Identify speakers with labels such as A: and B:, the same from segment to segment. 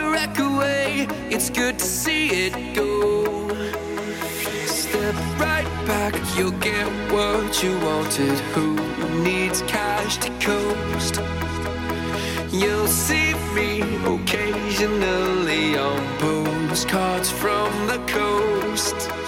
A: wreck away. It's good to see it go. Step right back, you'll get what you wanted. Who needs cash to coast? You'll see me occasionally on postcards from the coast.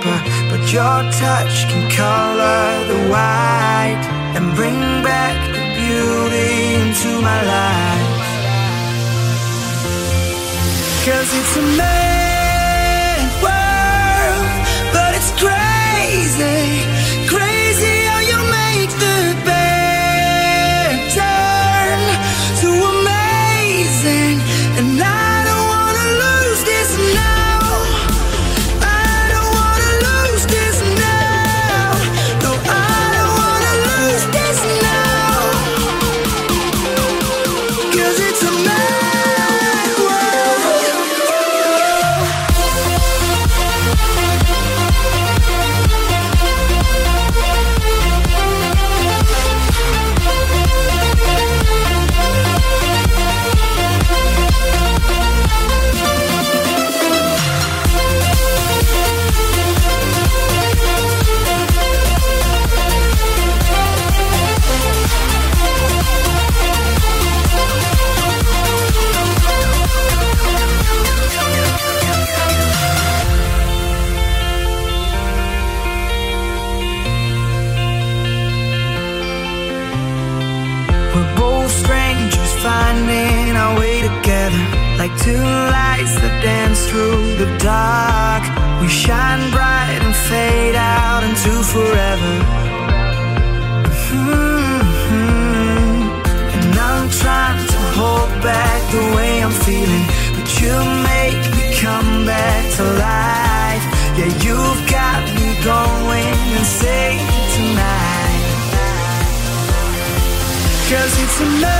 B: paper, but your touch can color the white and bring back the beauty into my life. Cause it's a to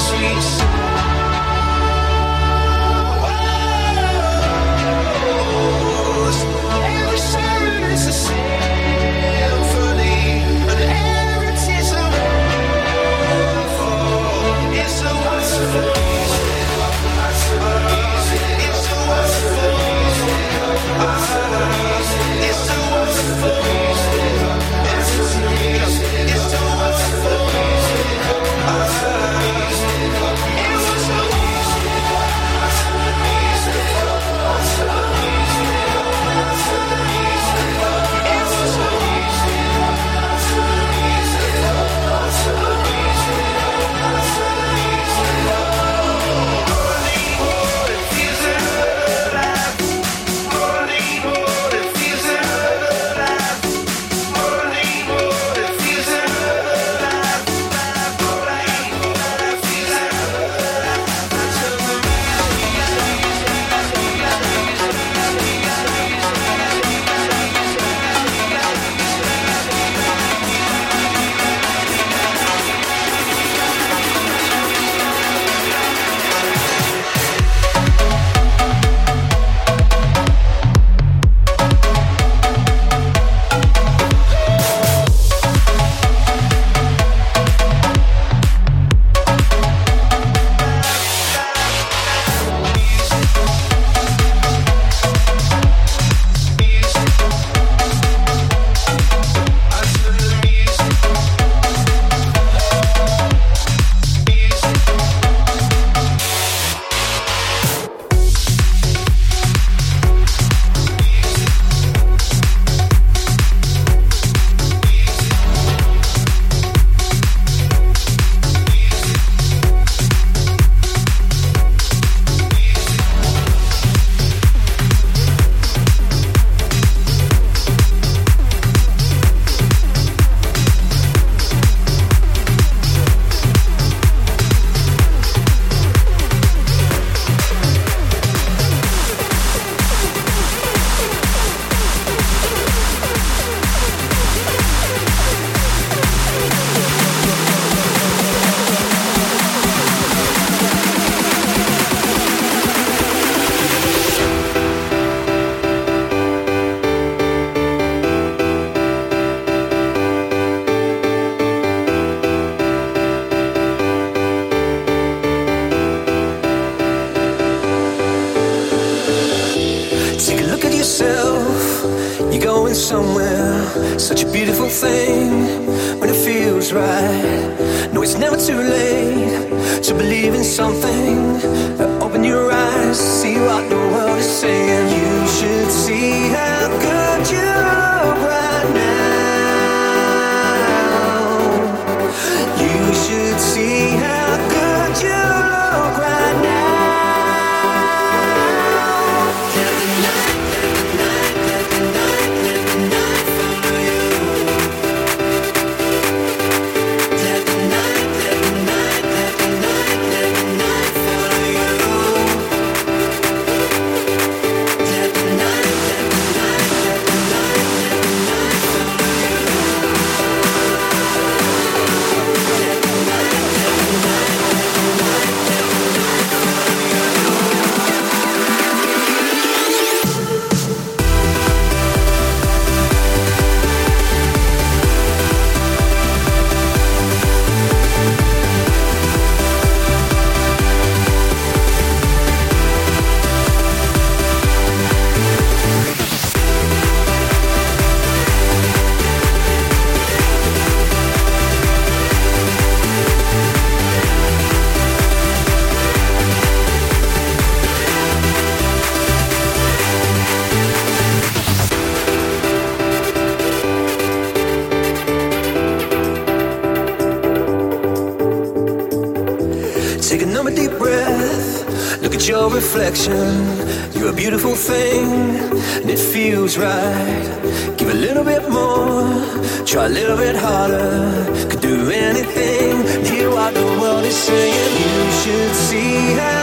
B: sweet.
A: Reflection. You're a beautiful thing, and it feels right. Give a little bit more, try a little bit harder. Could do anything. Hear what the world is saying. You should see how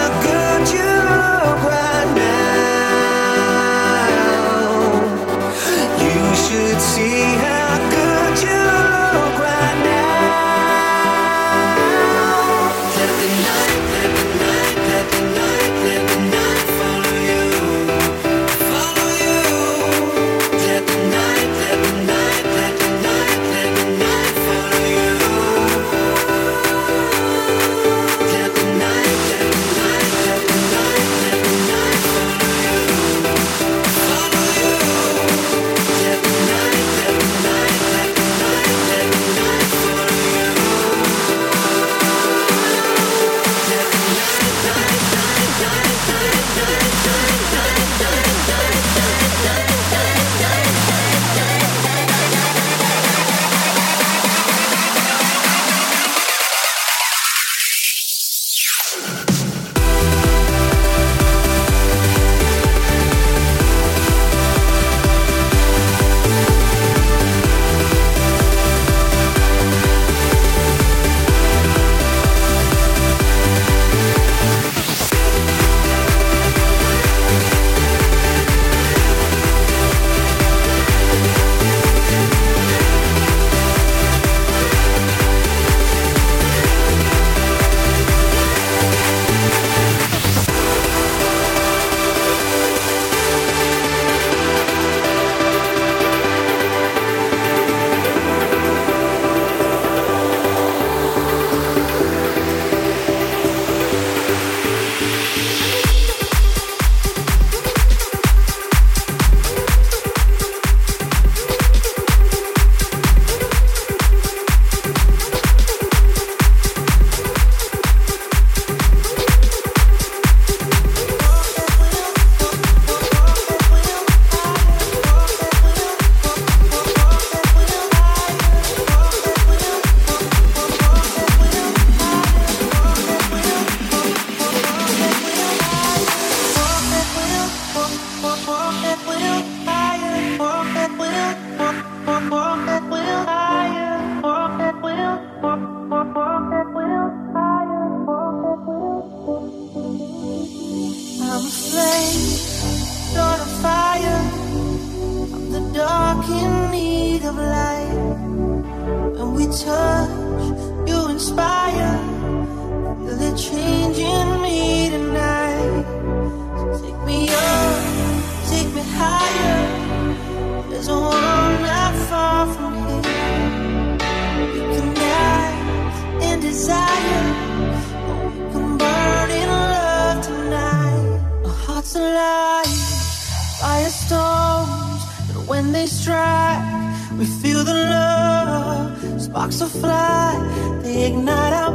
C: Sparks fly, they ignite our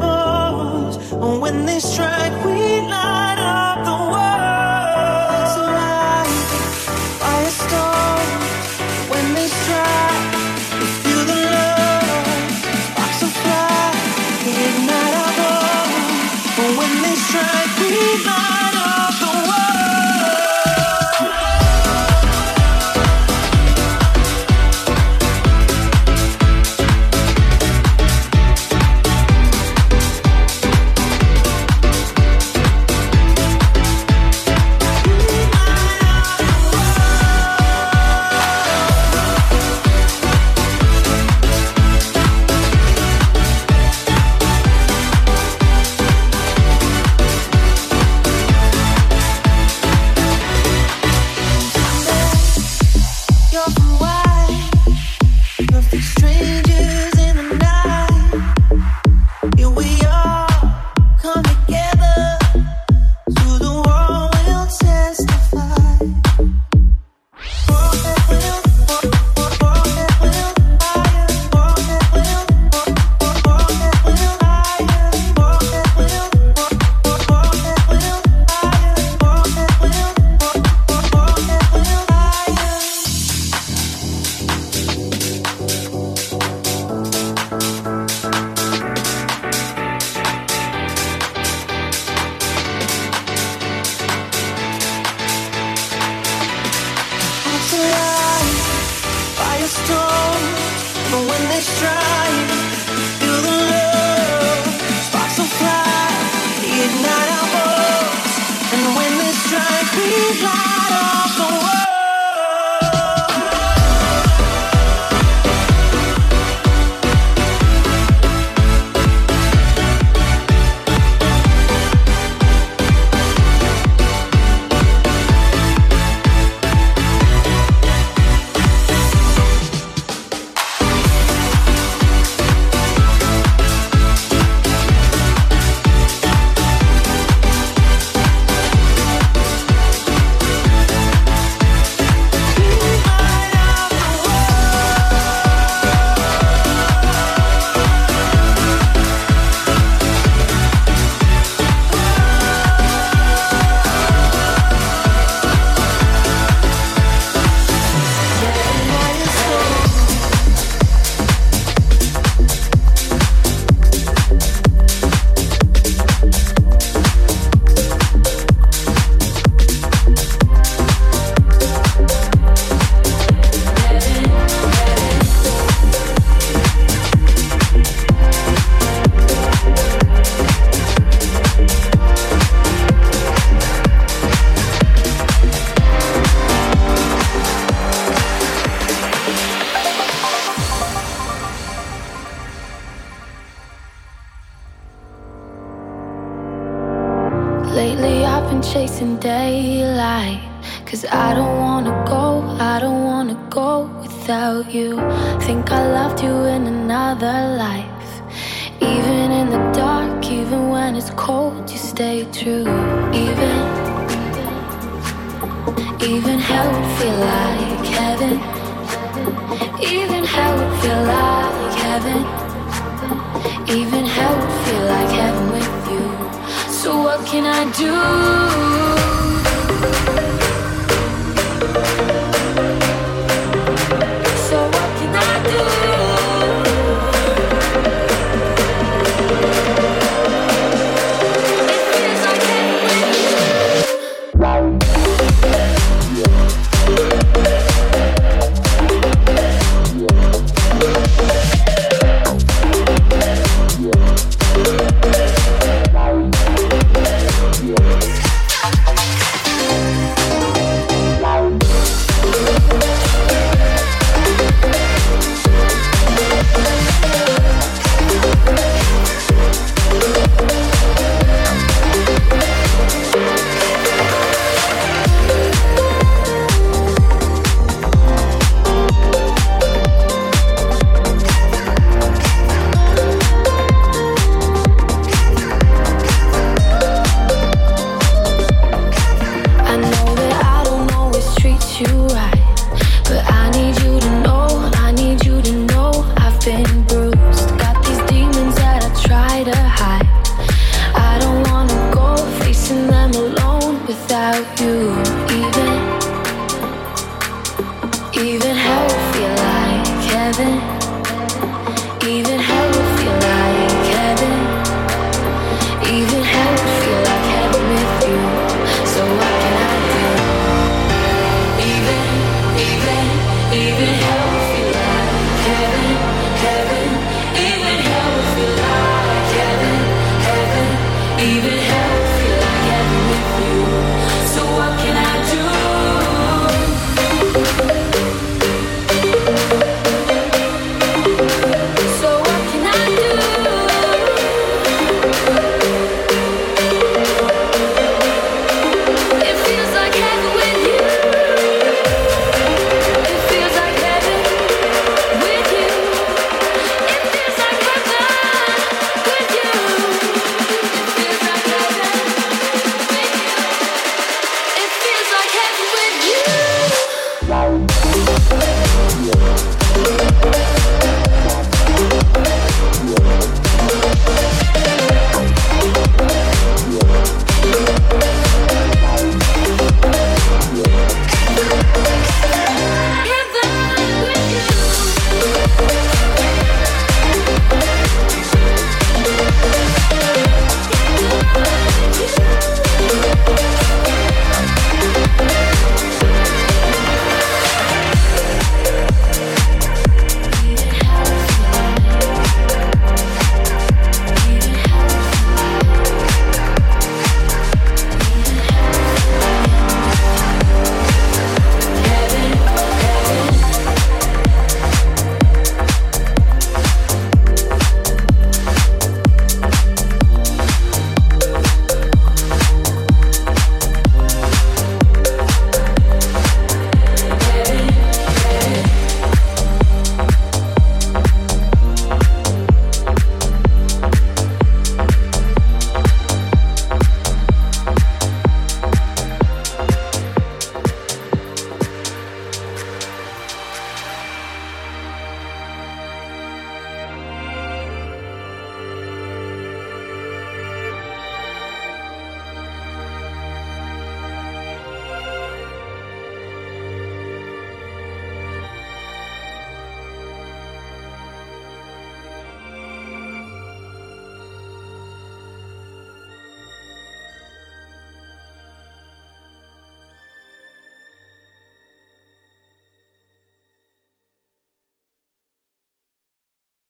D: can I do?